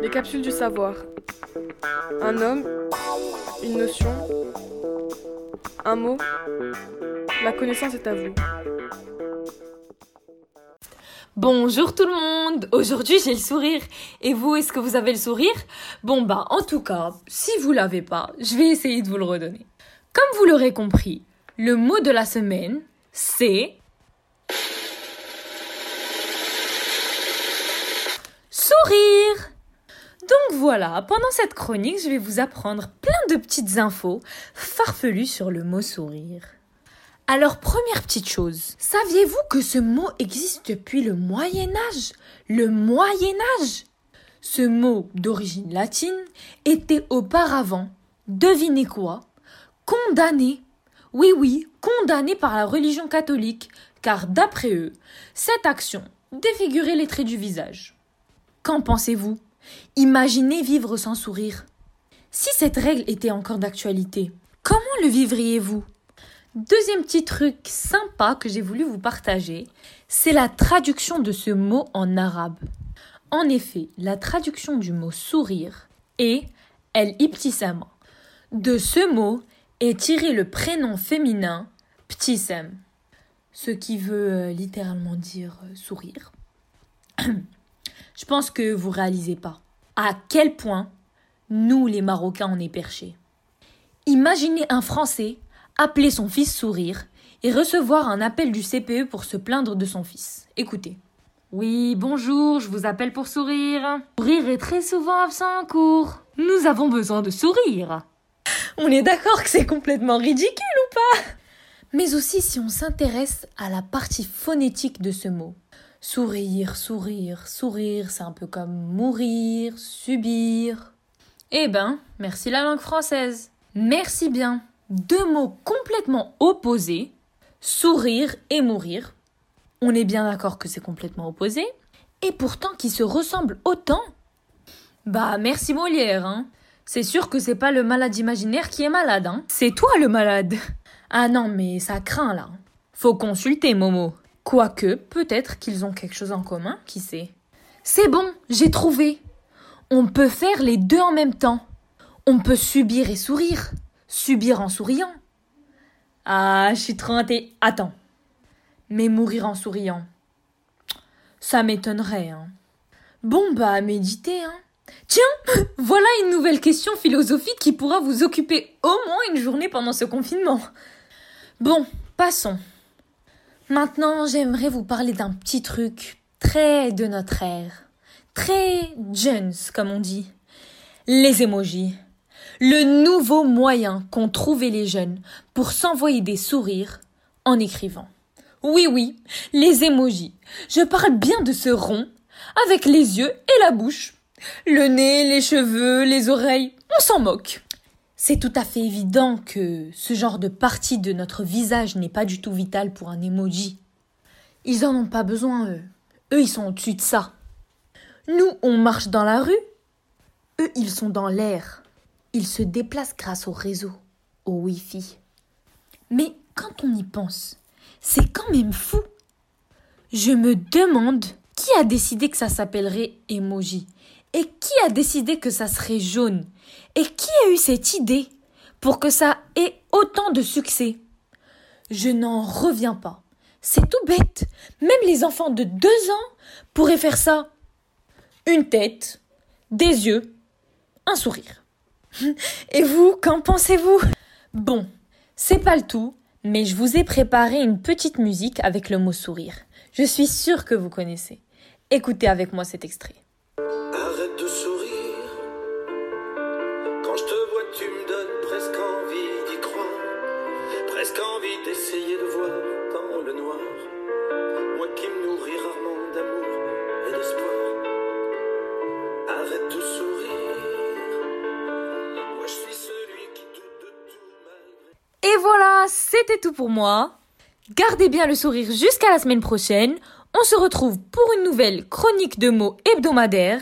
Les capsules du savoir. Un homme, une notion, un mot. La connaissance est à vous. Bonjour tout le monde Aujourd'hui j'ai le sourire. Et vous, est-ce que vous avez le sourire? Bon bah en tout cas, si vous l'avez pas, je vais essayer de vous le redonner. Comme vous l'aurez compris, le mot de la semaine, c'est... Donc voilà, pendant cette chronique, je vais vous apprendre plein de petites infos farfelues sur le mot sourire. Alors, première petite chose, saviez-vous que ce mot existe depuis le Moyen Âge? Le Moyen Âge Ce mot d'origine latine était auparavant, devinez quoi? Condamné. Oui, oui, condamné par la religion catholique, car d'après eux, cette action défigurait les traits du visage. Qu'en pensez-vous? Imaginez vivre sans sourire. Si cette règle était encore d'actualité, comment le vivriez-vous? Deuxième petit truc sympa que j'ai voulu vous partager, c'est la traduction de ce mot en arabe. En effet, la traduction du mot sourire est el ibtisama. De ce mot est tiré le prénom féminin ptisem, ce qui veut euh, littéralement dire euh, sourire. Je pense que vous réalisez pas à quel point nous les Marocains on est perchés. Imaginez un Français appeler son fils sourire et recevoir un appel du CPE pour se plaindre de son fils. Écoutez. Oui, bonjour, je vous appelle pour sourire. Sourire est très souvent absent en cours. Nous avons besoin de sourire. On est d'accord que c'est complètement ridicule ou pas? Mais aussi si on s'intéresse à la partie phonétique de ce mot. Sourire, sourire, sourire, c'est un peu comme mourir, subir. Eh ben, merci la langue française. Merci bien deux mots complètement opposés, sourire et mourir. On est bien d'accord que c'est complètement opposé, et pourtant qui se ressemblent autant. Bah merci Molière, hein. C'est sûr que c'est pas le malade imaginaire qui est malade, hein. C'est toi le malade. Ah non, mais ça craint là. Faut consulter Momo. Quoique, peut-être qu'ils ont quelque chose en commun, qui sait. C'est bon, j'ai trouvé. On peut faire les deux en même temps. On peut subir et sourire subir en souriant. Ah, je suis trop inté. Attends. Mais mourir en souriant. Ça m'étonnerait, hein. Bon, bah, méditer, hein. Tiens, voilà une nouvelle question philosophique qui pourra vous occuper au moins une journée pendant ce confinement. Bon, passons. Maintenant, j'aimerais vous parler d'un petit truc très de notre ère. Très jeunes, comme on dit. Les émojis le nouveau moyen qu'ont trouvé les jeunes pour s'envoyer des sourires en écrivant. Oui, oui, les émojis. Je parle bien de ce rond, avec les yeux et la bouche. Le nez, les cheveux, les oreilles, on s'en moque. C'est tout à fait évident que ce genre de partie de notre visage n'est pas du tout vital pour un emoji. Ils en ont pas besoin, eux. Eux, ils sont au-dessus de ça. Nous, on marche dans la rue. Eux, ils sont dans l'air. Il se déplace grâce au réseau, au Wi-Fi. Mais quand on y pense, c'est quand même fou. Je me demande qui a décidé que ça s'appellerait emoji et qui a décidé que ça serait jaune? Et qui a eu cette idée pour que ça ait autant de succès? Je n'en reviens pas. C'est tout bête. Même les enfants de deux ans pourraient faire ça. Une tête, des yeux, un sourire. Et vous, qu'en pensez-vous? Bon, c'est pas le tout, mais je vous ai préparé une petite musique avec le mot sourire. Je suis sûre que vous connaissez. Écoutez avec moi cet extrait. Et. Et voilà, c'était tout pour moi. Gardez bien le sourire jusqu'à la semaine prochaine. On se retrouve pour une nouvelle chronique de mots hebdomadaire.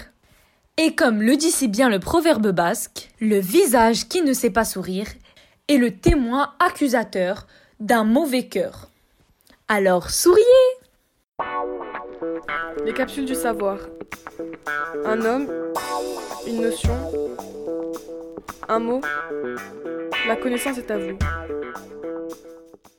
Et comme le dit si bien le proverbe basque, le visage qui ne sait pas sourire est le témoin accusateur d'un mauvais cœur. Alors souriez Les capsules du savoir. Un homme, une notion, un mot, la connaissance est à vous.